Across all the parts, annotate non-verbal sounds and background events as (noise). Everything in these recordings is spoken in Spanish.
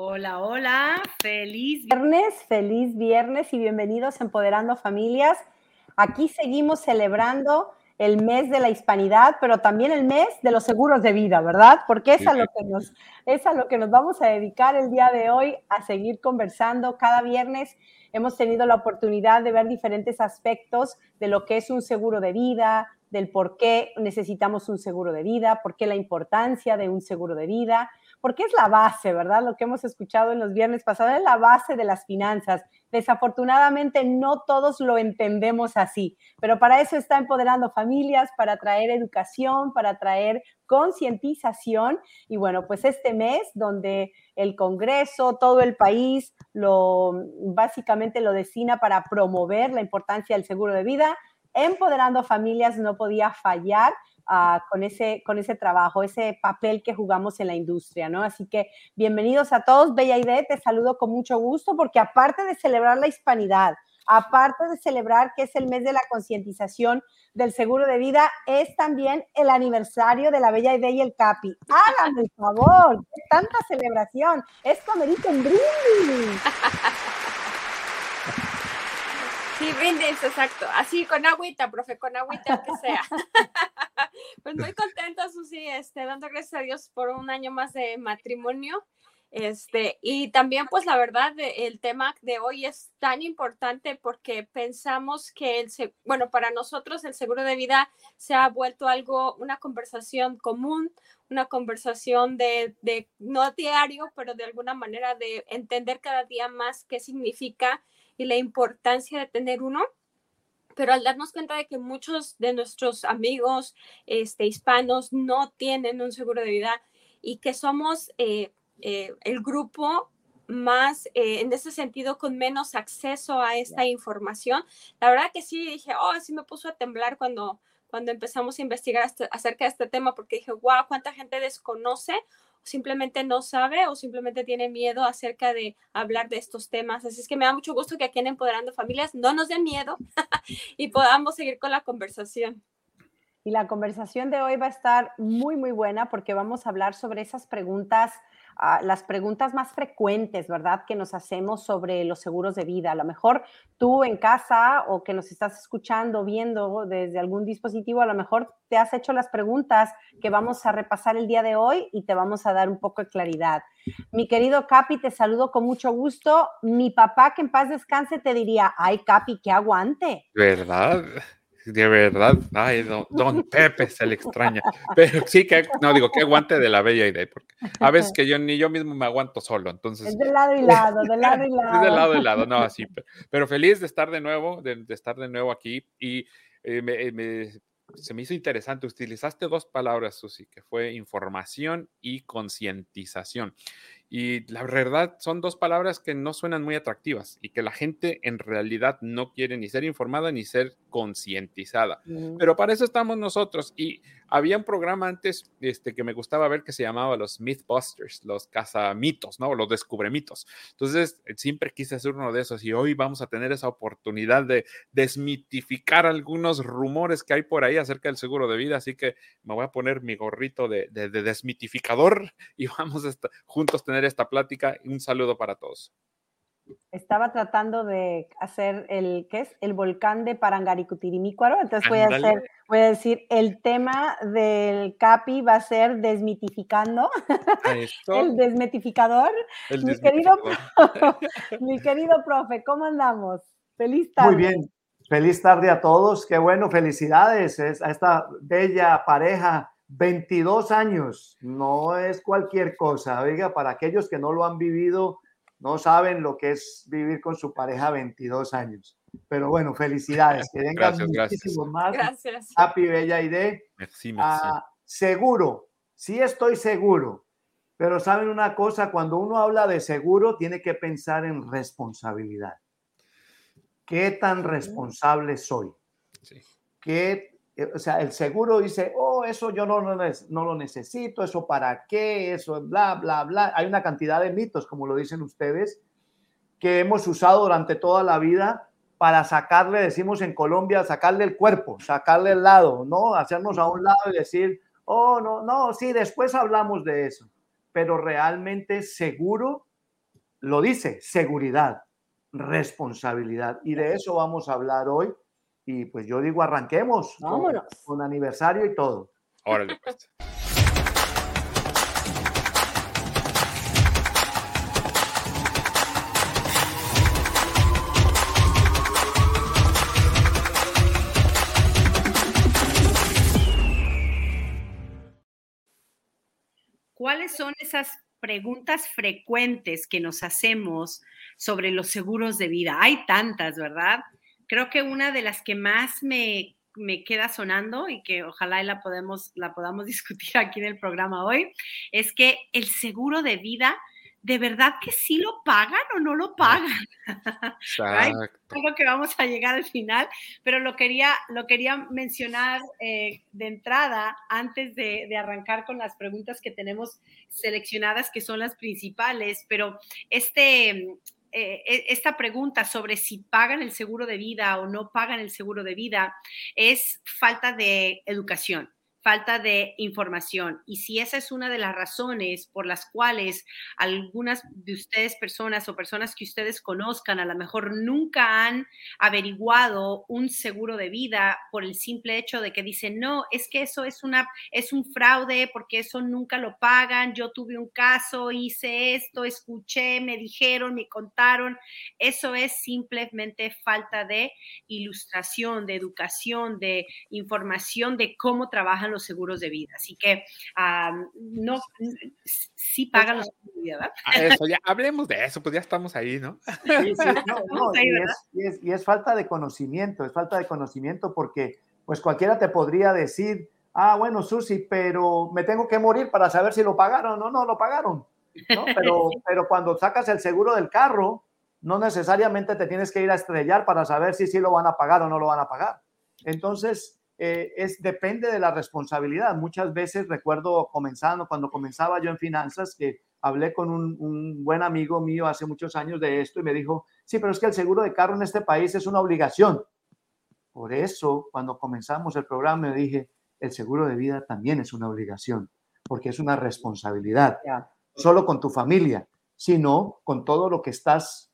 Hola, hola, feliz viernes, feliz viernes y bienvenidos a Empoderando Familias. Aquí seguimos celebrando el mes de la hispanidad, pero también el mes de los seguros de vida, ¿verdad? Porque es a lo que nos, es a lo que nos vamos a dedicar el día de hoy, a seguir conversando. Cada viernes hemos tenido la oportunidad de ver diferentes aspectos de lo que es un seguro de vida, del por qué necesitamos un seguro de vida, por qué la importancia de un seguro de vida porque es la base, ¿verdad? Lo que hemos escuchado en los viernes pasados es la base de las finanzas. Desafortunadamente no todos lo entendemos así, pero para eso está empoderando familias, para traer educación, para traer concientización. Y bueno, pues este mes donde el Congreso, todo el país, lo básicamente lo destina para promover la importancia del seguro de vida, empoderando familias no podía fallar con, ese, con ese trabajo, ese papel que jugamos en la industria, ¿no? Así que bienvenidos a todos. Bella Idea, te saludo con mucho gusto porque aparte de celebrar la hispanidad, aparte de celebrar que es el mes de la concientización del seguro de vida, es también el aniversario de la Bella Idea y el CAPI. Háganme el favor, tanta celebración, es comerito en brindis. Sí, brindis, exacto. Así, con agüita, profe, con agüita, que sea. (laughs) pues muy contenta, Susi, este, dando gracias a Dios por un año más de matrimonio. Este, y también, pues la verdad, el tema de hoy es tan importante porque pensamos que el, bueno, para nosotros el seguro de vida se ha vuelto algo, una conversación común, una conversación de, de no diario, pero de alguna manera de entender cada día más qué significa y la importancia de tener uno. Pero al darnos cuenta de que muchos de nuestros amigos este, hispanos no tienen un seguro de vida y que somos eh, eh, el grupo más, eh, en ese sentido, con menos acceso a esta información. La verdad que sí, dije, oh, sí me puso a temblar cuando, cuando empezamos a investigar acerca de este tema, porque dije, wow, cuánta gente desconoce simplemente no sabe o simplemente tiene miedo acerca de hablar de estos temas. Así es que me da mucho gusto que aquí en Empoderando Familias no nos dé miedo (laughs) y podamos seguir con la conversación. Y la conversación de hoy va a estar muy, muy buena porque vamos a hablar sobre esas preguntas las preguntas más frecuentes, ¿verdad? Que nos hacemos sobre los seguros de vida. A lo mejor tú en casa o que nos estás escuchando, viendo desde algún dispositivo, a lo mejor te has hecho las preguntas que vamos a repasar el día de hoy y te vamos a dar un poco de claridad. Mi querido Capi, te saludo con mucho gusto. Mi papá, que en paz descanse, te diría, ay, Capi, que aguante. ¿Verdad? De verdad, ay, don, (laughs) Pepe se le extraña. Pero sí que, no digo, que aguante de la bella idea, porque a veces que yo ni yo mismo me aguanto solo, entonces. Es de lado y lado, de lado y lado. (laughs) Es de lado y lado, no, así. Pero, feliz de estar de nuevo, de, estar de nuevo aquí y eh, me, se me hizo interesante, utilizaste dos palabras, Susi, que fue información y concientización. Y la verdad son dos palabras que no suenan muy atractivas y que la gente en realidad no quiere ni ser informada ni ser concientizada. Pero para eso estamos nosotros. Y había un programa antes este, que me gustaba ver que se llamaba los Mythbusters, los cazamitos, ¿no? Los descubremitos. Entonces, siempre quise hacer uno de esos y hoy vamos a tener esa oportunidad de desmitificar algunos rumores que hay por ahí acerca del seguro de vida. Así que me voy a poner mi gorrito de, de desmitificador (laughs) y vamos a estar, juntos tener esta plática y un saludo para todos. Estaba tratando de hacer el, ¿qué es? El volcán de Parangaricutirimícuaro, entonces voy a, hacer, voy a decir, el tema del CAPI va a ser desmitificando, (laughs) el desmitificador. mi, Querido, (laughs) mi querido profe, ¿cómo andamos? Feliz tarde. Muy bien, feliz tarde a todos, qué bueno, felicidades a esta bella pareja 22 años no es cualquier cosa. Oiga, para aquellos que no lo han vivido, no saben lo que es vivir con su pareja 22 años. Pero bueno, felicidades. Que vengan muchísimos más. Gracias. Happy Bella Idea. Ah, seguro, sí estoy seguro. Pero saben una cosa, cuando uno habla de seguro, tiene que pensar en responsabilidad. ¿Qué tan responsable soy? Sí. ¿Qué o sea, el seguro dice, oh, eso yo no, no, no, lo necesito, eso para qué, eso bla, bla, bla. Hay una cantidad de mitos, como lo dicen ustedes, que hemos usado durante toda la vida para sacarle, decimos en Colombia, sacarle el cuerpo, sacarle el lado, ¿no? Hacernos a un lado y decir, oh, no, no, sí, después hablamos de eso. Pero realmente seguro lo dice, seguridad, responsabilidad. Y de eso vamos a hablar hoy. Y pues yo digo, arranquemos. Vámonos. Con, aniversario y todo. Órale, pues. ¿Cuáles son esas preguntas frecuentes que nos hacemos sobre los seguros de vida? Hay tantas, ¿verdad? Creo que una de las que más me, me queda sonando y que ojalá la, podemos, la podamos (laughs) discutir aquí en el programa hoy es que el seguro de vida ¿de verdad que sí lo pagan o no lo pagan? (laughs) Creo que vamos a llegar al final, pero lo quería, lo quería mencionar eh, de entrada antes de, de, arrancar con las preguntas que tenemos seleccionadas, que son las principales, pero este, eh, e, esta pregunta sobre si pagan el seguro de vida o no pagan el seguro de vida es falta de educación falta de información. Y si esa es una de las razones por las cuales algunas de ustedes personas o personas que ustedes conozcan a lo mejor nunca han averiguado un seguro de vida por el simple hecho de que dicen, no, es que eso es, una, es un fraude porque eso nunca lo pagan, yo tuve un caso, hice esto, escuché, me dijeron, me contaron, eso es simplemente falta de ilustración, de educación, de información de cómo trabajan los seguros de vida. Así que no, sí pagan los seguros de vida, Eso, ya hablemos de eso, pues ya estamos ahí, ¿no? Sí, sí, no, y, es, y, es, falta de conocimiento, es falta de conocimiento porque pues cualquiera te podría decir, ah, bueno, Susi, pero me tengo que morir para saber si lo pagaron o no, no lo pagaron. ¿no? (laughs) Pero, pero cuando sacas el seguro del carro, no necesariamente te tienes que ir a estrellar para saber si sí lo van a pagar o no lo van a pagar. Entonces, eh, es, depende de la responsabilidad. Muchas veces recuerdo comenzando, cuando comenzaba yo en finanzas, que hablé con un, buen amigo mío hace muchos años de esto y me dijo, sí, pero es que el seguro de carro en este país es una obligación. Por eso, cuando comenzamos el programa, me dije, el seguro de vida también es una obligación, porque es una responsabilidad, no solo con tu familia, sino con todo lo que estás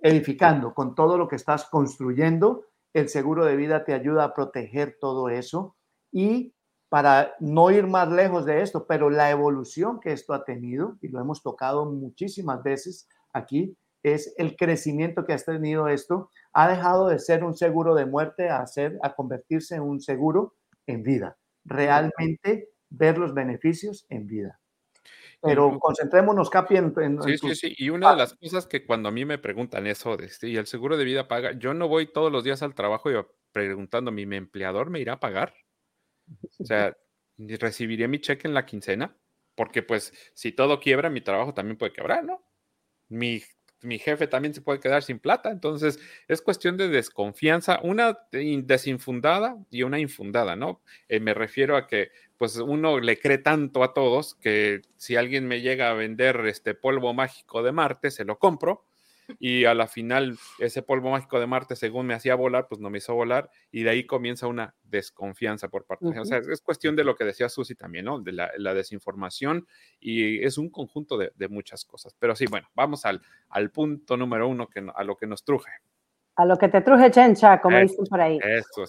edificando, con todo lo que estás construyendo el seguro de vida te ayuda a proteger todo eso y para no ir más lejos de esto, pero la evolución que esto ha tenido, y lo hemos tocado muchísimas veces aquí, es el crecimiento que ha tenido esto, ha dejado de ser un seguro de muerte a, ser, a convertirse en un seguro en vida. Realmente ver los beneficios en vida. Pero concentrémonos, Capi, en, Sí, sí, sí. Y una de las cosas que cuando a mí me preguntan eso, de este, y el seguro de vida paga, yo no voy todos los días al trabajo y preguntando, ¿mi empleador me irá a pagar? O (laughs) sea, ¿recibiré mi cheque en la quincena? Porque pues si todo quiebra, mi trabajo también puede quebrar, ¿no? Mi mi jefe también se puede quedar sin plata. Entonces, es cuestión de desconfianza, una desinfundada y una infundada, ¿no? Eh, me refiero a que, pues, uno le cree tanto a todos que si alguien me llega a vender este polvo mágico de Marte, se lo compro y a la final ese polvo mágico de Marte, según me hacía volar, pues no me hizo volar y de ahí comienza una desconfianza por parte de O sea, es cuestión de lo que decía Susi también, ¿no? De la, desinformación y es un conjunto de, muchas cosas. Pero sí, bueno, vamos al, al punto número uno, que, a lo que nos truje. A lo que te truje chencha, como dicen por ahí.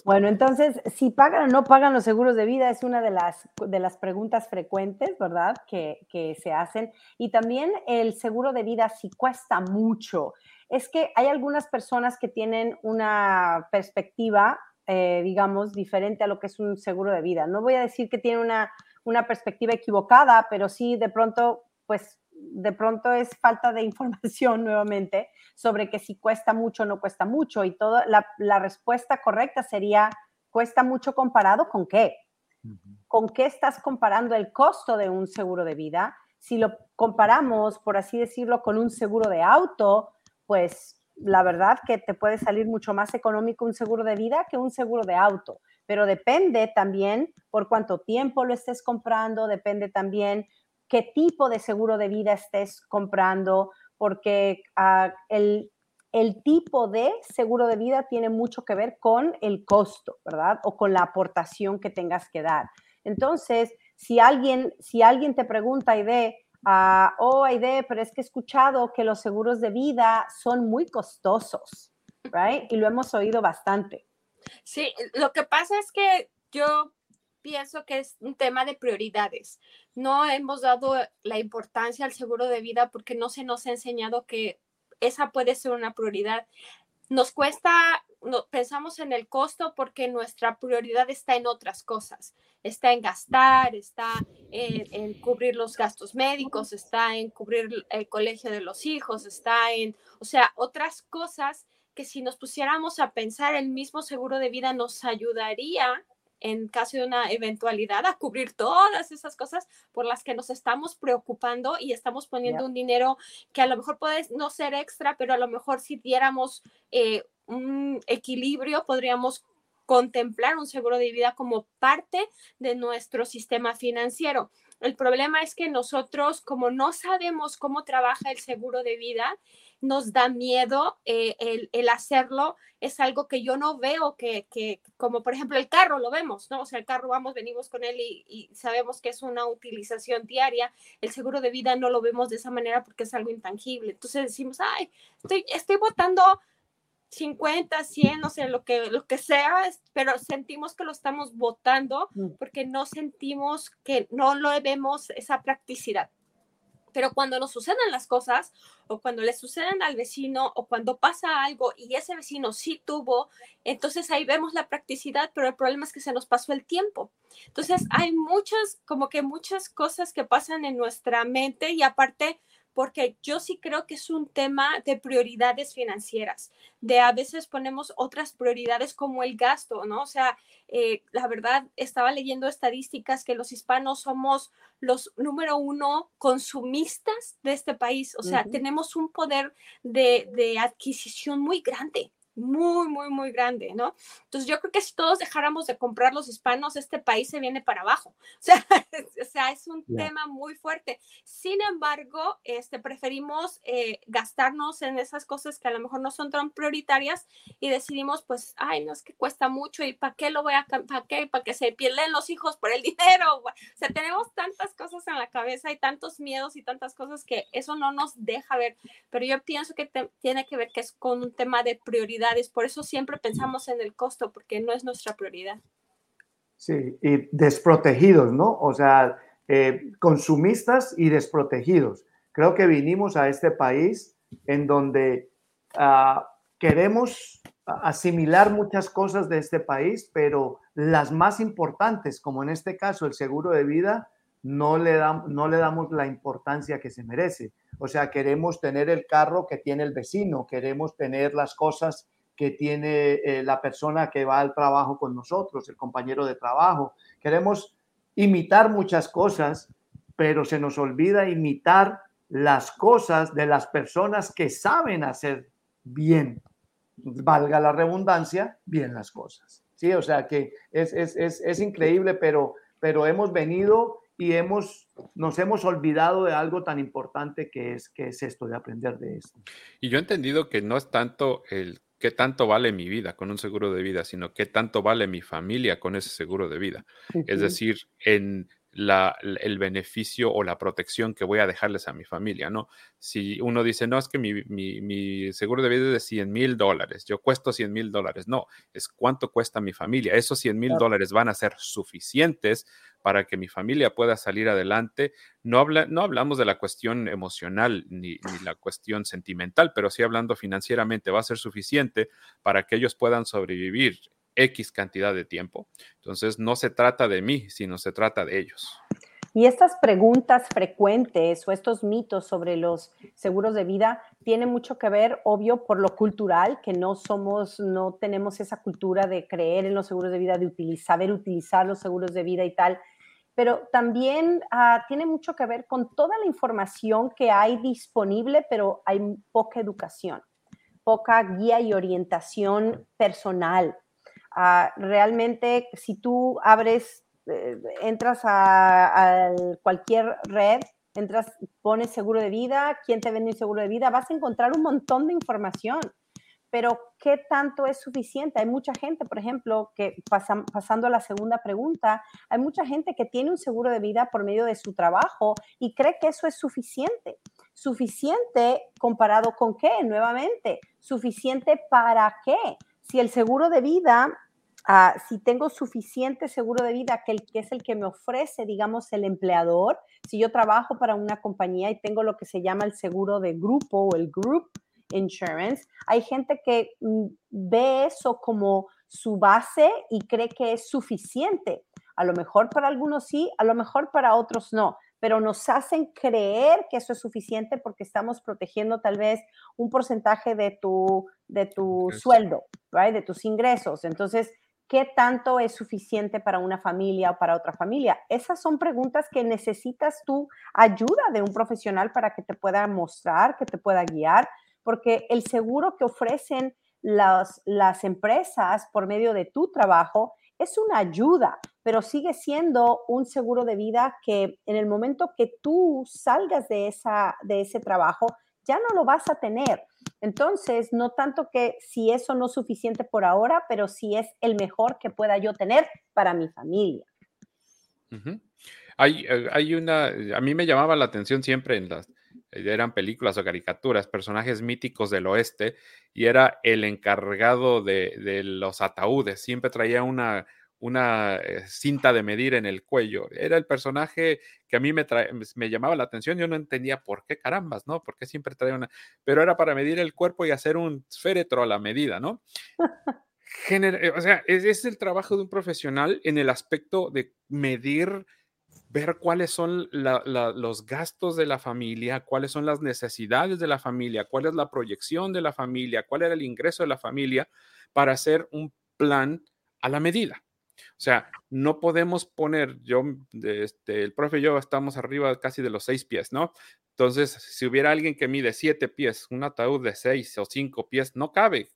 Bueno, entonces, si pagan o no pagan los seguros de vida es una de las, de las preguntas frecuentes, ¿verdad? Que, que se hacen. Y también el seguro de vida si cuesta mucho. Es que hay algunas personas que tienen una perspectiva, eh, digamos, diferente a lo que es un seguro de vida. No voy a decir que tiene una, una perspectiva equivocada, pero sí de pronto, pues de pronto es falta de información (laughs) nuevamente sobre que si cuesta mucho o no cuesta mucho y todo, la, respuesta correcta sería, ¿cuesta mucho comparado con qué? ¿Con qué estás comparando el costo de un seguro de vida? Si lo comparamos, por así decirlo, con un seguro de auto, pues la verdad que te puede salir mucho más económico un seguro de vida que un seguro de auto, pero depende también por cuánto tiempo lo estés comprando, depende también qué tipo de seguro de vida estés comprando, porque ah, el, tipo de seguro de vida tiene mucho que ver con el costo, ¿verdad? O con la aportación que tengas que dar. Entonces, si alguien, si alguien te pregunta ve, uh, oh, Aide, pero es que he escuchado que los seguros de vida son muy costosos, right? Y lo hemos oído bastante. Sí, lo que pasa es que yo pienso que es un tema de prioridades. No hemos dado la importancia al seguro de vida porque no se nos ha enseñado que esa puede ser una prioridad. Nos cuesta, no, pensamos en el costo porque nuestra prioridad está en otras cosas. Está en gastar, está en, en, cubrir los gastos médicos, está en cubrir el colegio de los hijos, está en, o sea, otras cosas que si nos pusiéramos a pensar el mismo seguro de vida nos ayudaría en caso de una eventualidad a cubrir todas esas cosas por las que nos estamos preocupando y estamos poniendo yeah. un dinero que a lo mejor puede no ser extra, pero a lo mejor si diéramos eh, un equilibrio podríamos contemplar un seguro de vida como parte de nuestro sistema financiero. El problema es que nosotros, como no sabemos cómo trabaja el seguro de vida, nos da miedo eh, el, el, hacerlo, es algo que yo no veo que, que, como por ejemplo el carro, lo vemos, ¿no? O sea, el carro vamos, venimos con él y, y, sabemos que es una utilización diaria, el seguro de vida no lo vemos de esa manera porque es algo intangible. Entonces decimos, ay, estoy, estoy votando 50, 100, no sé, lo que, lo que sea, pero sentimos que lo estamos votando porque no sentimos que no lo vemos esa practicidad. Pero cuando nos suceden las cosas o cuando le suceden al vecino o cuando pasa algo y ese vecino sí tuvo, entonces ahí vemos la practicidad, pero el problema es que se nos pasó el tiempo. Entonces hay muchas, como que muchas cosas que pasan en nuestra mente y aparte porque yo sí creo que es un tema de prioridades financieras, de a veces ponemos otras prioridades como el gasto, ¿no? O sea, eh, la verdad, estaba leyendo estadísticas que los hispanos somos los número uno consumistas de este país, o sea, uh -huh. tenemos un poder de, de adquisición muy grande muy, muy, muy grande, ¿no? Entonces yo creo que si todos dejáramos de comprar los hispanos, este país se viene para abajo. (laughs) O sea, o sea es un yeah. tema muy fuerte. Sin embargo, este, preferimos eh, gastarnos en esas cosas que a lo mejor no son tan prioritarias y decidimos, pues, ay, no es que cuesta mucho y ¿para qué lo voy a, para qué? Para que se pierden los hijos por el (laughs) dinero. O sea, tenemos tantas cosas en la cabeza y tantos miedos y tantas cosas que eso no nos deja ver. Pero yo pienso que te, tiene que ver que es con un tema de prioridad por eso siempre pensamos en el costo, porque no es nuestra prioridad. Sí, y desprotegidos, ¿no? O sea, eh, consumistas y desprotegidos. Creo que vinimos a este país en donde uh, queremos asimilar muchas cosas de este país, pero las más importantes, como en este caso el seguro de vida, no le, da, no le damos la importancia que se merece. O sea, queremos tener el carro que tiene el vecino, queremos tener las cosas que tiene eh, la persona que va al trabajo con nosotros, el compañero de trabajo. Queremos imitar muchas cosas, pero se nos olvida imitar las cosas de las personas que saben hacer bien, valga la redundancia, bien las cosas. Sí, o sea que es, es, es, es increíble, pero, pero hemos venido y hemos, nos hemos olvidado de algo tan importante que es, que es esto, de aprender de esto. Y yo he entendido que no es tanto el qué tanto vale mi vida con un seguro de vida, sino qué tanto vale mi familia con ese seguro de vida. Uh -huh. Es decir, en la, el beneficio o la protección que voy a dejarles a mi familia, ¿no? Si uno dice, no, es que mi, mi, mi seguro de vida es de 100 mil dólares, yo cuesto 100 mil dólares, no, es cuánto cuesta mi familia. Esos 100 mil dólares van a ser suficientes para que mi familia pueda salir adelante. No, habla, no hablamos de la cuestión emocional ni, ni, la cuestión sentimental, pero sí hablando financieramente, va a ser suficiente para que ellos puedan sobrevivir X cantidad de tiempo. Entonces, no se trata de mí, sino se trata de ellos. Y estas preguntas frecuentes o estos mitos sobre los seguros de vida tienen mucho que ver, obvio, por lo cultural, que no somos, no tenemos esa cultura de creer en los seguros de vida, de utilizar, saber utilizar los seguros de vida y tal. Pero también uh, tiene mucho que ver con toda la información que hay disponible, pero hay poca educación, poca guía y orientación personal Realmente, si tú abres, eh, entras a, cualquier red, entras, pones seguro de vida, quién te vende un seguro de vida, vas a encontrar un montón de información. pero ¿qué tanto es suficiente? Hay mucha gente, por ejemplo, que pasando a la segunda pregunta, hay mucha gente que tiene un seguro de vida por medio de su trabajo y cree que eso es suficiente. ¿Suficiente comparado con qué? Nuevamente, ¿suficiente para qué? Si el seguro de vida Ah, si tengo suficiente seguro de vida, que, el, que es el que me ofrece, digamos, el empleador, si yo trabajo para una compañía y tengo lo que se llama el seguro de grupo o el group insurance, hay gente que mm, ve eso como su base y cree que es suficiente. A lo mejor para algunos sí, a lo mejor para otros no, pero nos hacen creer que eso es suficiente porque estamos protegiendo tal vez un porcentaje de tu, de tu sueldo, right? de tus ingresos. Entonces, ¿Qué tanto es suficiente para una familia o para otra familia? Esas son preguntas que necesitas tú ayuda de un profesional para que te pueda mostrar, que te pueda guiar, porque el seguro que ofrecen las, las empresas por medio de tu trabajo es una ayuda, pero sigue siendo un seguro de vida que en el momento que tú salgas de, esa, de ese trabajo, ya no lo vas a tener. Entonces, no tanto que si eso no es suficiente por ahora, pero si es el mejor que pueda yo tener para mi familia. hay, eh, hay, una, a mí me llamaba la atención siempre en las, eran películas o caricaturas, personajes míticos del oeste, y era el encargado de, de los ataúdes, siempre traía una, una eh, cinta de medir en el cuello. Era el personaje que a mí me, me llamaba la atención. Yo no entendía por qué carambas, ¿no? Por qué siempre traía una... Pero era para medir el cuerpo y hacer un féretro a la medida, ¿no? (laughs) Eh, o sea, es, es, el trabajo de un profesional en el aspecto de medir, ver cuáles son los gastos de la familia, cuáles son las necesidades de la familia, cuál es la proyección de la familia, cuál era el ingreso de la familia para hacer un plan a la medida. O sea, no podemos poner, yo, este, el profe y yo estamos arriba casi de los seis pies, ¿no? Entonces, si hubiera alguien que mide siete pies, un ataúd de seis o cinco pies, no cabe.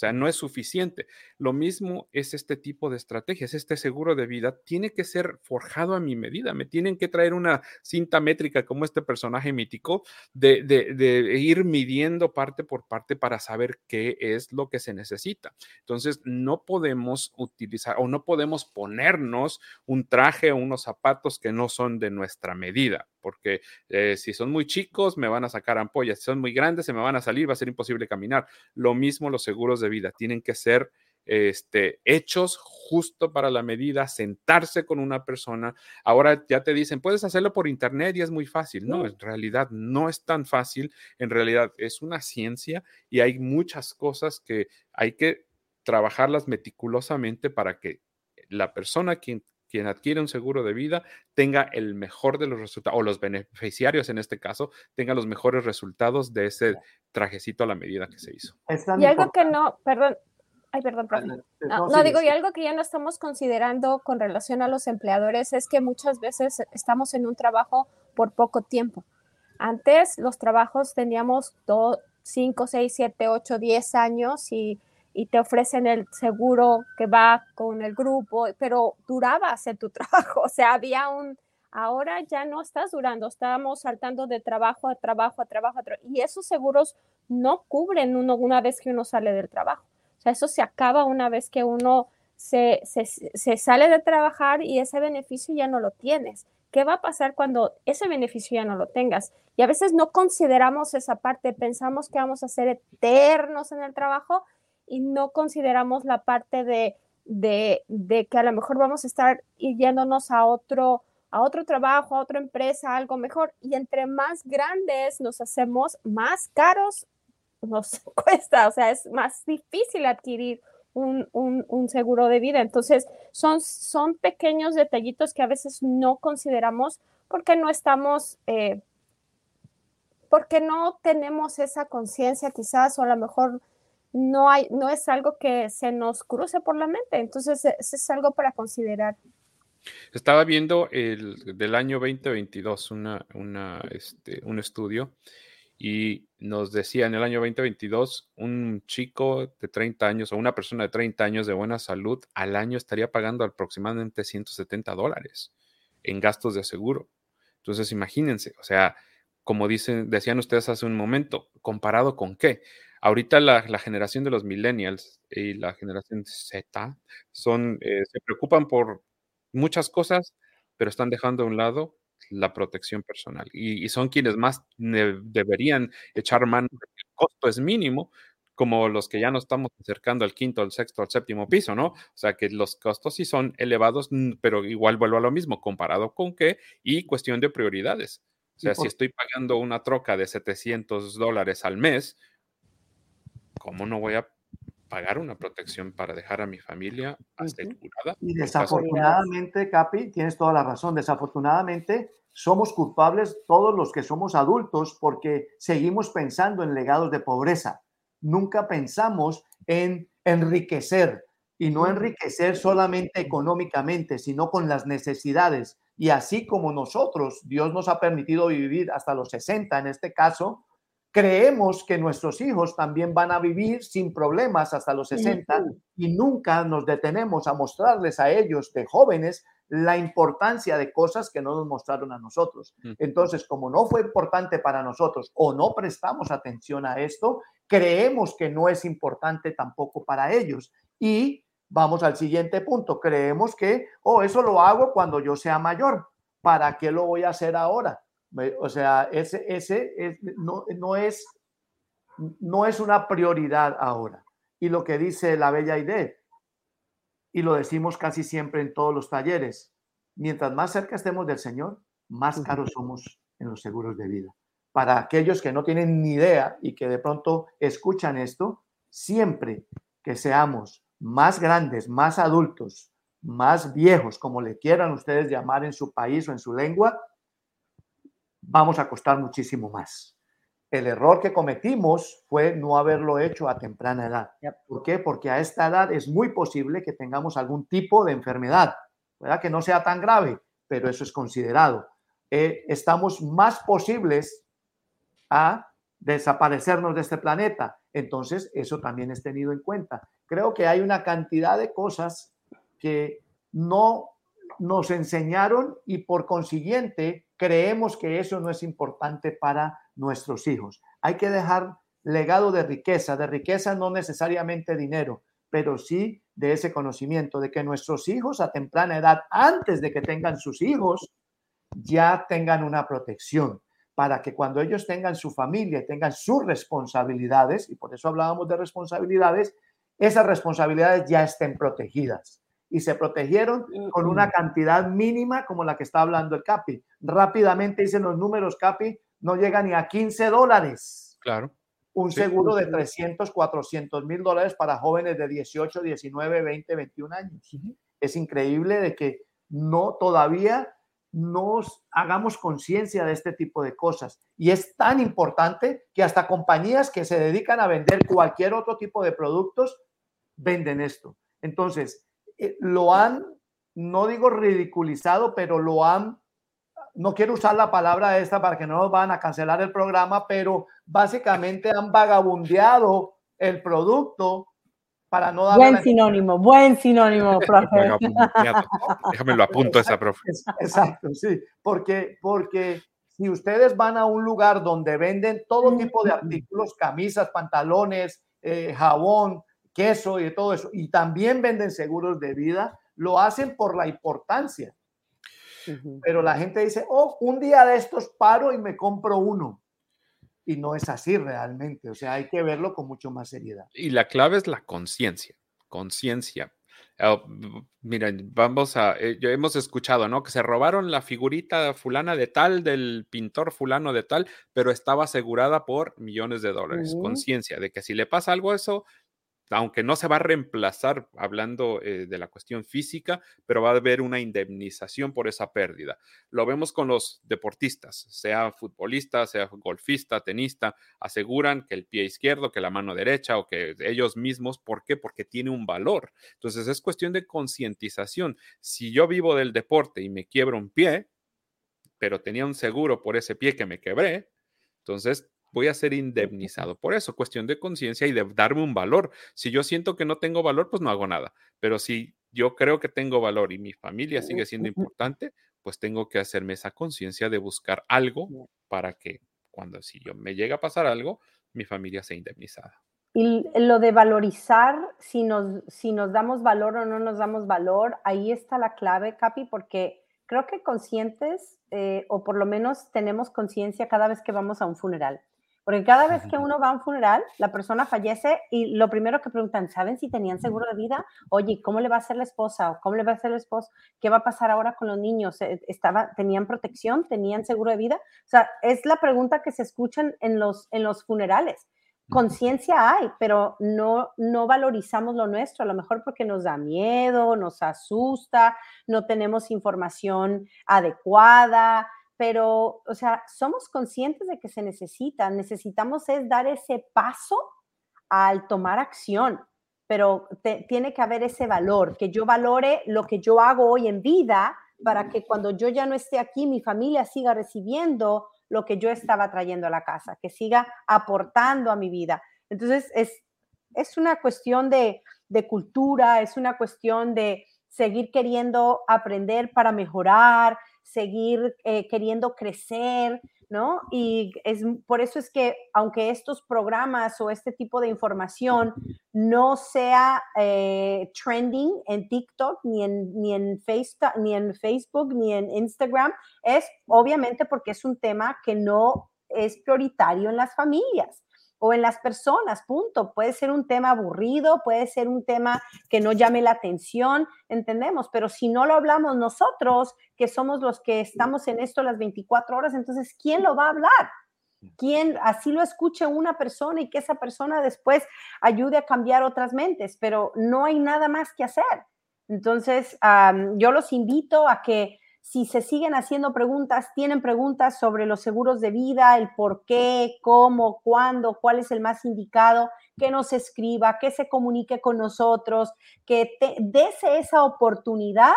O sea, no es suficiente. Lo mismo es este tipo de estrategias. Este seguro de vida tiene que ser forjado a mi medida. Me tienen que traer una cinta métrica como este personaje mítico de, ir midiendo parte por parte para saber qué es lo que se necesita. Entonces, no podemos utilizar o no podemos ponernos un traje o unos zapatos que no son de nuestra medida, porque eh, si son muy chicos, me van a sacar ampollas. Si son muy grandes, se me van a salir, va a ser imposible caminar. Lo mismo los seguros de vida, tienen que ser este, hechos justo para la medida, sentarse con una persona. Ahora ya te dicen, puedes hacerlo por internet y es muy fácil. No, en realidad no es tan fácil. En realidad es una ciencia y hay muchas cosas que hay que trabajarlas meticulosamente para que la persona quien, quien adquiere un seguro de vida tenga el mejor de los resultados, o los beneficiarios en este caso, tengan los mejores resultados de ese trajecito a la medida que se hizo. Y algo que no, perdón, ay, perdón, No, no, digo, y algo que ya no estamos considerando con relación a los empleadores es que muchas veces estamos en un trabajo por poco tiempo. Antes los trabajos teníamos 5, 6, 7, 8, 10 años y y te ofrecen el seguro que va con el grupo, pero durabas en tu (laughs) trabajo, o sea, había un, ahora ya no estás durando, estamos saltando de trabajo a trabajo a trabajo, a trabajo y esos seguros no cubren uno una vez que uno sale del trabajo, o sea, eso se acaba una vez que uno se, se, se sale de trabajar y ese beneficio ya no lo tienes. ¿Qué va a pasar cuando ese beneficio ya no lo tengas? Y a veces no consideramos esa parte, pensamos que vamos a ser eternos en el trabajo y no consideramos la parte de, de, que a lo mejor vamos a estar yéndonos a otro, a otro trabajo, a otra empresa, algo mejor. Y entre más grandes nos hacemos, más caros nos (laughs) cuesta, o sea, es más difícil adquirir un, un, seguro de vida. Entonces, son, son pequeños detallitos que a veces no consideramos porque no estamos, eh, porque no tenemos esa conciencia quizás, o a lo mejor no, hay, no es algo que se nos cruce por la mente. Entonces, e, es algo para considerar. Estaba viendo el del año 2022 una, una, este, un estudio y nos decía en el año 2022 un chico de 30 años o una persona de 30 años de buena salud al año estaría pagando aproximadamente 170 dólares en gastos de seguro. Entonces imagínense, o sea, como dicen, decían ustedes hace un momento, comparado con qué? Ahorita la, generación de los millennials y la generación Z son, eh, se preocupan por muchas cosas, pero están dejando a un lado la protección personal y, son quienes más deberían echar mano, el costo es mínimo, como los que ya nos estamos acercando al quinto, al sexto, al séptimo piso, ¿no? O sea que los costos sí son elevados, pero igual vuelvo a lo mismo, comparado con qué y cuestión de prioridades. O sea, si estoy pagando una troca de 700 dólares al mes, ¿cómo no voy a pagar una protección para dejar a mi familia asegurada? Y desafortunadamente, Capi, tienes toda la razón, desafortunadamente somos culpables todos los que somos adultos porque seguimos pensando en legados de pobreza nunca pensamos en enriquecer y no enriquecer solamente económicamente, sino con las necesidades. Y así como nosotros, Dios nos ha permitido vivir hasta los 60 en este caso, creemos que nuestros hijos también van a vivir sin problemas hasta los 60 y nunca nos detenemos a mostrarles a ellos de jóvenes la importancia de cosas que no nos mostraron a nosotros. Entonces, como no fue importante para nosotros o no prestamos atención a esto, creemos que no es importante tampoco para ellos. Y vamos al siguiente punto, creemos que, oh, eso lo hago cuando yo sea mayor. ¿Para qué lo voy a hacer ahora? O sea, ese, ese no, no, es, no es una prioridad ahora. Y lo que dice la bella idea, y lo decimos casi siempre en todos los talleres, mientras más cerca estemos del Señor, más caros somos en los seguros de vida. Para aquellos que no tienen ni idea y que de pronto escuchan esto, siempre que seamos más grandes, más adultos, más viejos, como le quieran ustedes llamar en su país o en su lengua, vamos a costar muchísimo más. El error que cometimos fue no haberlo hecho a temprana edad. ¿Por qué? Porque a esta edad es muy posible que tengamos algún tipo de enfermedad, ¿verdad? Que no sea tan grave, pero eso es considerado. Eh, estamos más posibles a desaparecernos de este planeta. Entonces, eso también es tenido en cuenta. Creo que hay una cantidad de cosas que no nos enseñaron y por consiguiente creemos que eso no es importante para nuestros hijos. Hay que dejar legado de riqueza, de riqueza no necesariamente dinero, pero sí de ese conocimiento, de que nuestros hijos a temprana edad, antes de que tengan sus hijos, ya tengan una protección para que cuando ellos tengan su familia, tengan sus responsabilidades, y por eso hablábamos de responsabilidades, esas responsabilidades ya estén protegidas y se protegieron con una cantidad mínima como la que está hablando el CAPI. Rápidamente dicen los números, CAPI, no llega ni a 15 dólares. Claro. Un seguro de 300, 400 mil dólares para jóvenes de 18, 19, 20, 21 años. Es increíble de que no todavía nos hagamos conciencia de este tipo de cosas. Y es tan importante que hasta compañías que se dedican a vender cualquier otro tipo de productos venden esto. Entonces, eh, lo han, no digo ridiculizado, pero lo han, no quiero usar la palabra esta para que no nos van a cancelar el programa, pero básicamente han vagabundeado el producto para no dar Buen sinónimo, buen sinónimo, (laughs) profe. Déjame lo apunto esa, profe. Exacto, sí, porque, porque si ustedes van a un lugar donde venden todo tipo de artículos, camisas, pantalones, eh, jabón, queso y todo eso, y también venden seguros de vida, lo hacen por la importancia. Pero la gente dice, oh, un día de estos paro y me compro uno. Y no es así realmente, o sea, hay que verlo con mucho más seriedad. Y la clave es la conciencia, conciencia. Oh, miren, vamos a, eh, yo hemos escuchado, ¿no? Que se robaron la figurita fulana de tal, del pintor fulano de tal, pero estaba asegurada por millones de dólares. Conciencia de que si le pasa algo a eso, aunque no se va a reemplazar hablando eh, de la cuestión física, pero va a haber una indemnización por esa pérdida. Lo vemos con los deportistas, sea futbolista, sea golfista, tenista, aseguran que el pie izquierdo, que la mano derecha o que ellos mismos, ¿por qué? Porque tiene un valor. Entonces es cuestión de concientización. Si yo vivo del deporte y me quiebro un pie, pero tenía un seguro por ese pie que me quebré, entonces voy a ser indemnizado. Por eso, cuestión de conciencia y de darme un valor. Si yo siento que no tengo valor, pues no hago nada. Pero si yo creo que tengo valor y mi familia sigue siendo importante, pues tengo que hacerme esa conciencia de buscar algo para que cuando si yo me llega a pasar algo, mi familia sea indemnizada. Y lo de valorizar, si nos, si nos damos valor o no nos damos valor, ahí está la clave, Capi, porque creo que conscientes, eh, o por lo menos tenemos conciencia cada vez que vamos a un funeral. Porque cada vez que uno va a un funeral, la persona fallece y lo primero que preguntan, ¿saben si tenían seguro de vida? Oye, ¿cómo le va a hacer la esposa? ¿O cómo le va a hacer el esposo? ¿Qué va a pasar ahora con los niños? Eh, ¿Estaba, ¿Tenían protección? ¿Tenían seguro de vida? O sea, es la pregunta que se escuchan en los, en los funerales. Conciencia hay, pero no, no valorizamos lo nuestro, a lo mejor porque nos da miedo, nos asusta, no tenemos información adecuada, pero, o sea, somos conscientes de que se necesita, necesitamos es dar ese paso al tomar acción, pero tiene que haber ese valor, que yo valore lo que yo hago hoy en vida para que cuando yo ya no esté aquí, mi familia siga recibiendo lo que yo estaba trayendo a la casa, que siga aportando a mi vida. Entonces, es, es una cuestión de, de cultura, es una cuestión de seguir queriendo aprender para mejorar, seguir eh, queriendo crecer, ¿no? Y es, por eso es que aunque estos programas o este tipo de información no sea eh, trending en TikTok, ni en, Facebook, ni en Facebook, ni en Instagram, es obviamente porque es un tema que no es prioritario en las familias o en las personas, punto. Puede ser un tema aburrido, puede ser un tema que no llame la atención, entendemos, pero si no lo hablamos nosotros, que somos los que estamos en esto las 24 horas, entonces, ¿quién lo va a hablar? ¿Quién así lo escuche una persona y que esa persona después ayude a cambiar otras mentes? Pero no hay nada más que hacer. Entonces, yo los invito a que si se siguen haciendo preguntas, tienen preguntas sobre los seguros de vida, el por qué, cómo, cuándo, cuál es el más indicado, que nos escriba, que se comunique con nosotros, que te, dese esa oportunidad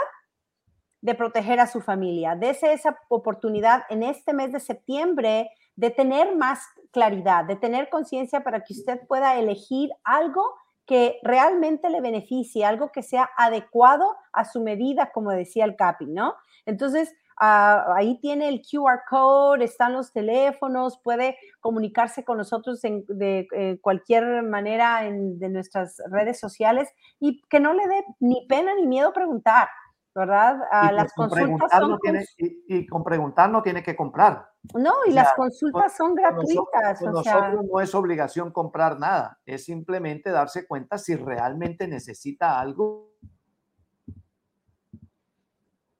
de proteger a su familia, dese esa oportunidad en este mes de septiembre de tener más claridad, de tener conciencia para que usted pueda elegir algo que realmente le beneficie, algo que sea adecuado a su medida, como decía el CAPI, ¿no? Entonces, ah, ahí tiene el QR code, están los teléfonos, puede comunicarse con nosotros de eh, cualquier manera en, de nuestras redes sociales y que no le dé ni pena ni miedo preguntar. ¿verdad? A las consultas son y, con preguntar no tiene que comprar. No, y las consultas son gratuitas. nosotros no es obligación comprar nada, es simplemente darse cuenta si realmente necesita algo.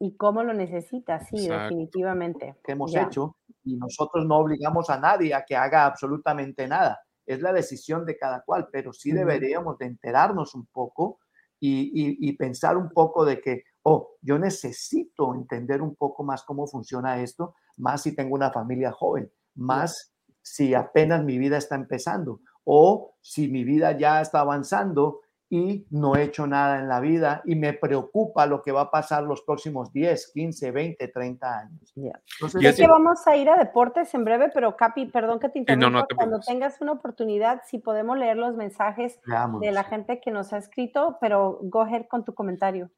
Y cómo lo necesita, sí, definitivamente. Que hemos hecho y nosotros no obligamos a nadie a que haga absolutamente nada. Es la decisión de cada cual, pero sí deberíamos de enterarnos un poco y, y pensar un poco de que oh, yo necesito entender un poco más cómo funciona esto, más si tengo una familia joven, más si apenas mi vida está empezando o si mi vida ya está avanzando y no he hecho nada en la vida y me preocupa lo que va a pasar los próximos 10, 15, 20, 30 años. Entonces, que vamos a ir a deportes en breve, pero Capi, perdón que te interrumpa, cuando tengas una oportunidad, si podemos leer los mensajes de la gente que nos ha escrito, pero go ahead con tu comentario.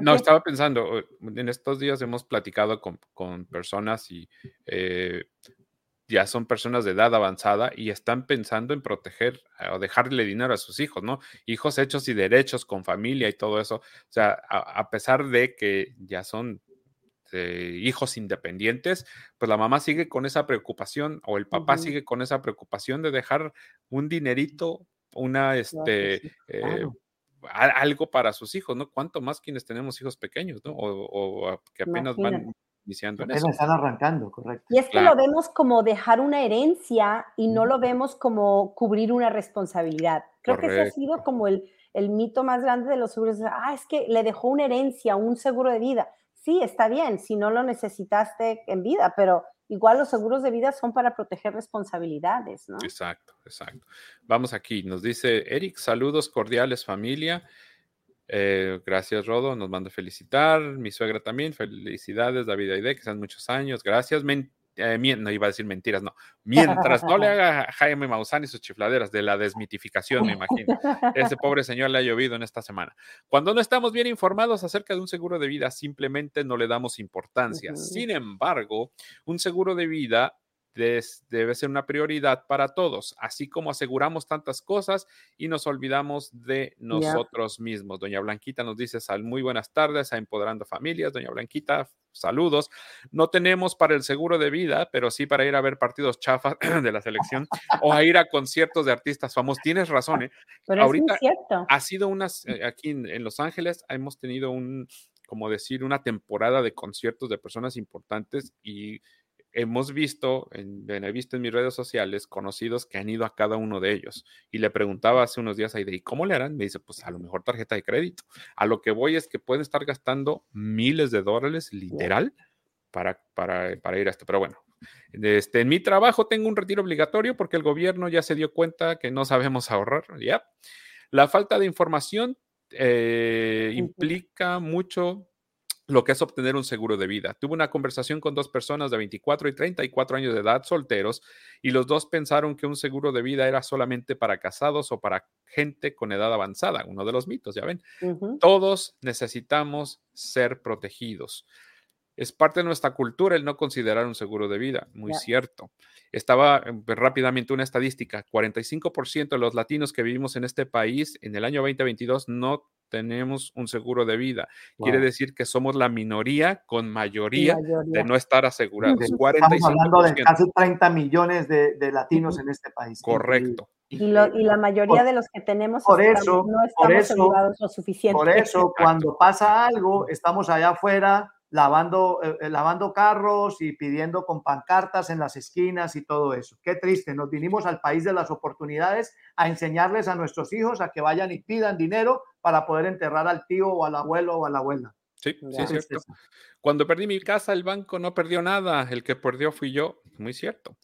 No, estaba pensando, en estos días hemos platicado con, personas y eh, ya son personas de edad avanzada y están pensando en proteger o dejarle dinero a sus hijos, ¿no? Hijos hechos y derechos con familia y todo eso. O sea, a, pesar de que ya son eh, hijos independientes, pues la mamá sigue con esa preocupación o el papá sigue con esa preocupación de dejar un dinerito, una, este, eh, algo para sus hijos, ¿no? ¿Cuánto más quienes tenemos hijos pequeños, ¿no? O, que apenas van iniciando en eso. están arrancando, correcto. Y es que lo vemos como dejar una herencia y no lo vemos como cubrir una responsabilidad. Creo que ese ha sido como el, el mito más grande de los seguros. Ah, es que le dejó una herencia, un seguro de vida. Sí, está bien, si no lo necesitaste en vida, pero igual los seguros de vida son para proteger responsabilidades, ¿no? Exacto, exacto. Vamos aquí, nos dice Eric, saludos cordiales familia. Eh, gracias, Rodo, nos manda felicitar. Mi suegra también, felicidades, David Aide, que sean muchos años. Gracias. Eh, no iba a decir mentiras, no. Mientras no le (laughs) haga a Jaime Maussan y sus chifladeras de la desmitificación, me imagino. Ese pobre señor le ha llovido en esta semana. Cuando no estamos bien informados acerca de un seguro de vida, simplemente no le damos importancia. Sin embargo, un seguro de vida debe ser una prioridad para todos, así como aseguramos tantas cosas y nos olvidamos de nosotros mismos. Doña Blanquita nos dice, sal, muy buenas tardes a Empoderando Familias. Doña Blanquita, saludos. No tenemos para el seguro de vida, pero sí para ir a ver partidos chafas (clears throat) de la selección o a ir a conciertos de artistas famosos. Tienes razón, ¿eh? Pero Ahorita ha sido unas, eh, aquí en Los Ángeles hemos tenido un, como decir, una temporada de conciertos de personas importantes y hemos visto, en, he visto en mis redes sociales, conocidos que han ido a cada uno de ellos. Y le preguntaba hace unos días a Aide, ¿y cómo le harán? Me dice, pues a lo mejor tarjeta de crédito. A lo que voy es que pueden estar gastando miles de dólares literal para, para, para ir a esto. Pero bueno, este, en mi trabajo tengo un retiro obligatorio porque el gobierno ya se dio cuenta que no sabemos ahorrar. Ya. La falta de información eh, implica mucho lo que es obtener un seguro de vida. Tuve una conversación con dos personas de 24 y 34 años de edad solteros y los dos pensaron que un seguro de vida era solamente para casados o para gente con edad avanzada, uno de los mitos, ya ven. Todos necesitamos ser protegidos. Es parte de nuestra cultura el no considerar un seguro de vida, muy cierto. Estaba eh, pues, rápidamente una estadística, 45% de los latinos que vivimos en este país en el año 2022 no tenemos un seguro de vida. Quiere decir que somos la minoría con mayoría, de no estar asegurados. Estamos hablando de casi 30 millones de, latinos en este país. Correcto. Y, la mayoría de los que tenemos por eso, no estamos asegurados lo suficiente. Por eso, cuando pasa algo, estamos allá afuera lavando, eh, eh, lavando carros y pidiendo con pancartas en las esquinas y todo eso. Qué triste, nos vinimos al país de las oportunidades a enseñarles a nuestros hijos a que vayan y pidan dinero para poder enterrar al tío o al abuelo o a la abuela. Sí, sí, es cierto. Cuando perdí mi casa, el banco no perdió nada, el que perdió fui yo, muy cierto.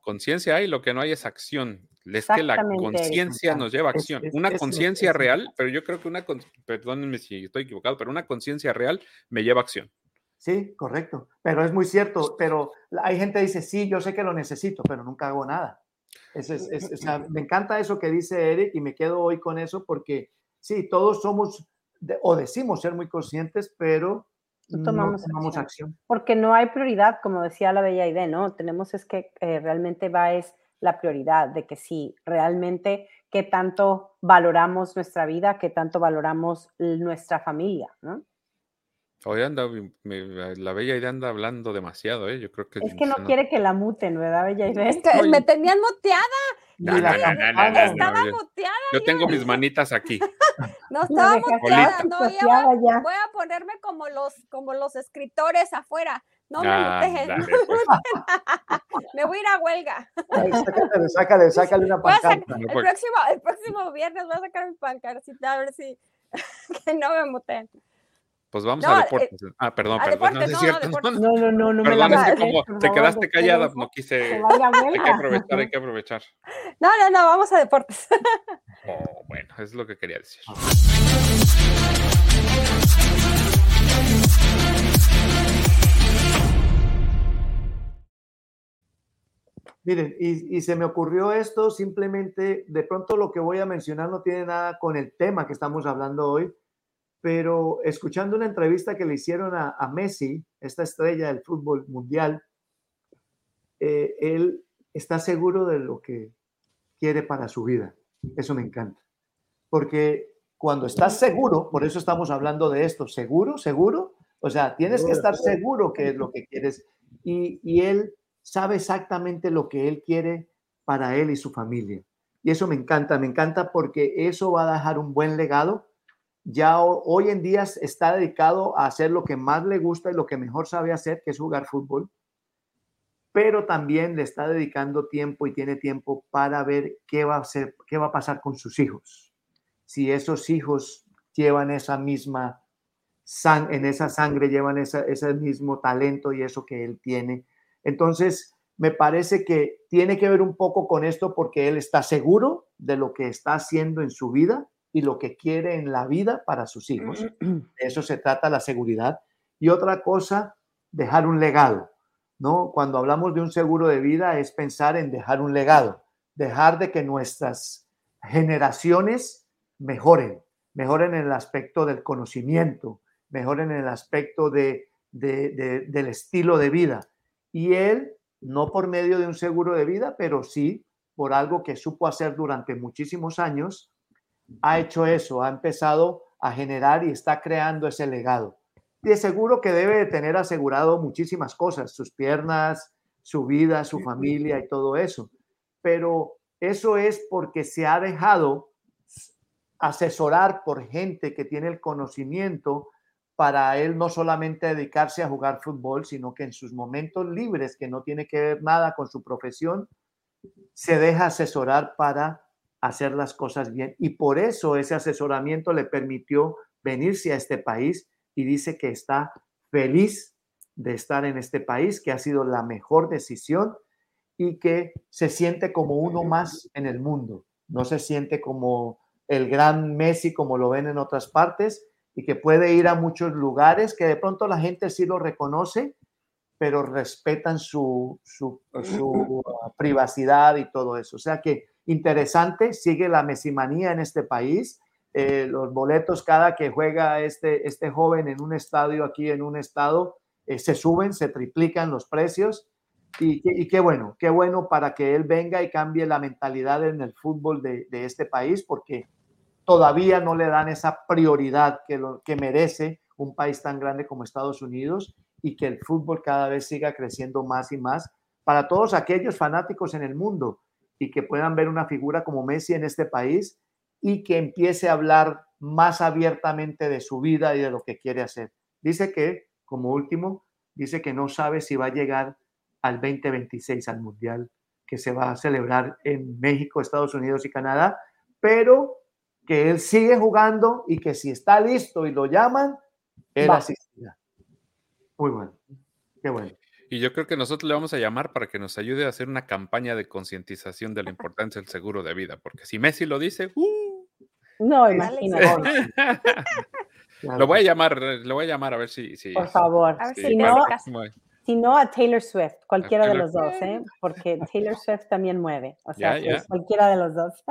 Conciencia hay, lo que no hay es acción. Es que la conciencia nos lleva a acción. una conciencia real, pero yo creo que una, perdónenme si estoy equivocado, pero una conciencia real me lleva a acción. Sí, correcto. Pero es muy cierto. Pero hay gente que dice, sí, yo sé que lo necesito, pero nunca hago nada. me encanta eso que dice Eric y me quedo hoy con eso porque sí, todos somos o decimos ser muy conscientes, pero no tomamos, acción. Porque no hay prioridad, como decía la bella idea, ¿no? Tenemos es que eh, realmente va es la prioridad de que sí, realmente qué tanto valoramos nuestra vida, qué tanto valoramos nuestra familia, ¿no? Hoy anda, la Bella Idea anda hablando demasiado, ¿eh? Yo creo que... Es que no, quiere que la muten, ¿verdad, Bella Idea? Es que me tenían muteada. No, estaba muteada. Yo tengo mis (laughs) manitas aquí. No estaba muteada, no, ya voy, a ponerme como los, como los escritores afuera. No me ah, (laughs) me voy a ir a huelga. sácale, sácale, sácale una (laughs) pancarta. El próximo, el próximo viernes voy a sacar mi pancarcita a ver si que no me muteen. Pues vamos a deportes. ah, perdón, perdón. no, es cierto. (laughs) No, no, no, no, Perdón, es que como te quedaste callada, no quise. (laughs) Hay que aprovechar, hay que aprovechar. (laughs) No, no, no, vamos a deportes. Oh, bueno, es lo que quería decir. Miren, y, y, se me ocurrió esto, simplemente, de pronto lo que voy a mencionar no tiene nada con el tema que estamos hablando hoy, pero escuchando una entrevista que le hicieron a, Messi, esta estrella del fútbol mundial, eh, él está seguro de lo que quiere para su vida. Eso me encanta. Porque cuando estás seguro, por eso estamos hablando de esto, seguro, seguro, o sea, tienes que estar seguro que es lo que quieres. Y, y él sabe exactamente lo que él quiere para él y su familia. Y eso me encanta, me encanta porque eso va a dejar un buen legado ya hoy en día está dedicado a hacer lo que más le gusta y lo que mejor sabe hacer, que es jugar fútbol, pero también le está dedicando tiempo y tiene tiempo para ver qué va a hacer, qué va a pasar con sus hijos. Si esos hijos llevan esa misma en esa sangre llevan ese mismo talento y eso que él tiene. Entonces, me parece que tiene que ver un poco con esto porque él está seguro de lo que está haciendo en su vida y lo que quiere en la vida para sus hijos. De eso se trata la seguridad. Y otra cosa, dejar un legado. ¿no? Cuando hablamos de un seguro de vida es pensar en dejar un legado, dejar de que nuestras generaciones mejoren, mejoren en el aspecto del conocimiento, mejoren en el aspecto de, del estilo de vida. Y él no por medio de un seguro de vida, pero sí por algo que supo hacer durante muchísimos años, ha hecho eso, ha empezado a generar y está creando ese legado. Y es seguro que debe de tener asegurado muchísimas cosas, sus piernas, su vida, su familia y todo eso. Pero eso es porque se ha dejado asesorar por gente que tiene el conocimiento para él no solamente dedicarse a jugar fútbol, sino que en sus momentos libres, que no tiene que ver nada con su profesión, se deja asesorar para hacer las cosas bien. Y por eso ese asesoramiento le permitió venirse a este país y dice que está feliz de estar en este país, que ha sido la mejor decisión y que se siente como uno más en el mundo. No se siente como el gran Messi como lo ven en otras partes y que puede ir a muchos lugares que de pronto la gente sí lo reconoce, pero respetan su, su, privacidad y todo eso. O sea que interesante, sigue la mesimanía en este país. Eh, los boletos cada que juega este, este joven en un estadio aquí en un estado eh, se suben, se triplican los precios y, y, qué bueno, qué bueno para que él venga y cambie la mentalidad en el fútbol de, de este país porque todavía no le dan esa prioridad que, lo, que merece un país tan grande como Estados Unidos y que el fútbol cada vez siga creciendo más y más para todos aquellos fanáticos en el mundo y que puedan ver una figura como Messi en este país y que empiece a hablar más abiertamente de su vida y de lo que quiere hacer. Dice que, como último, dice que no sabe si va a llegar al 2026, al Mundial que se va a celebrar en México, Estados Unidos y Canadá, pero que él sigue jugando y que si está listo y lo llaman, él asistirá. Muy bueno, qué bueno. Y yo creo que nosotros le vamos a llamar para que nos ayude a hacer una campaña de concientización de la importancia del seguro de vida, porque si Messi lo dice, ¡uh! no, imagínate. (laughs) Lo voy a llamar, lo voy a llamar a ver si. si Por favor. A ver si, no, si no, a Taylor Swift, cualquiera de los dos, ¿eh? Porque Taylor Swift también mueve. O sea, pues, cualquiera de los dos.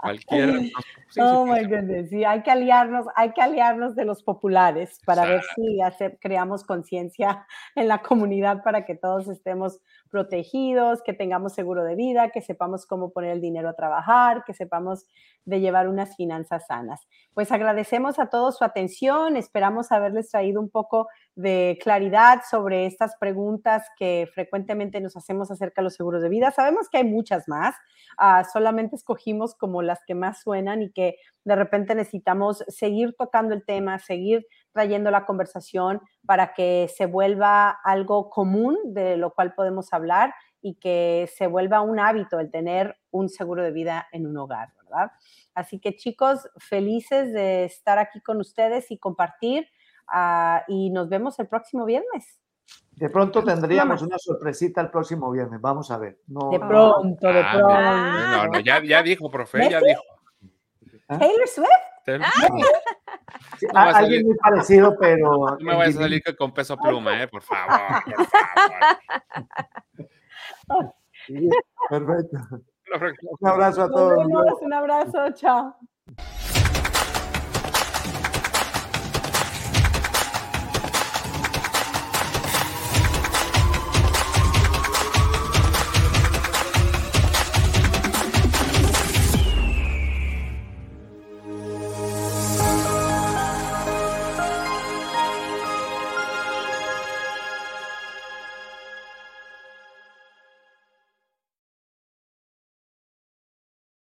Cualquiera. (laughs) oh my goodness. Sí, hay que aliarnos, hay que aliarnos de los populares para ver si creamos conciencia en la comunidad para que todos estemos protegidos, que tengamos seguro de vida, que sepamos cómo poner el dinero a trabajar, que sepamos de llevar unas finanzas sanas. Pues agradecemos a todos su atención, esperamos haberles traído un poco de claridad sobre estas preguntas que frecuentemente nos hacemos acerca de los seguros de vida. Sabemos que hay muchas más, ah, solamente escogimos como las que más suenan y que de repente necesitamos seguir tocando el tema, seguir trayendo la conversación para que se vuelva algo común de lo cual podemos hablar y que se vuelva un hábito el tener un seguro de vida en un hogar, ¿verdad? Así que chicos, felices de estar aquí con ustedes y compartir Ah, y nos vemos el próximo viernes. De pronto tendríamos una sorpresita el próximo viernes, vamos a ver. de pronto, de ah, pronto. No, no, ya, ya dijo, profe, ya dijo. ¿Ah? Taylor Swift. Alguien muy parecido, pero. No me vayas a salir con peso pluma, eh, por favor. (laughs) Perfecto. Un abrazo a todos. un abrazo, chao.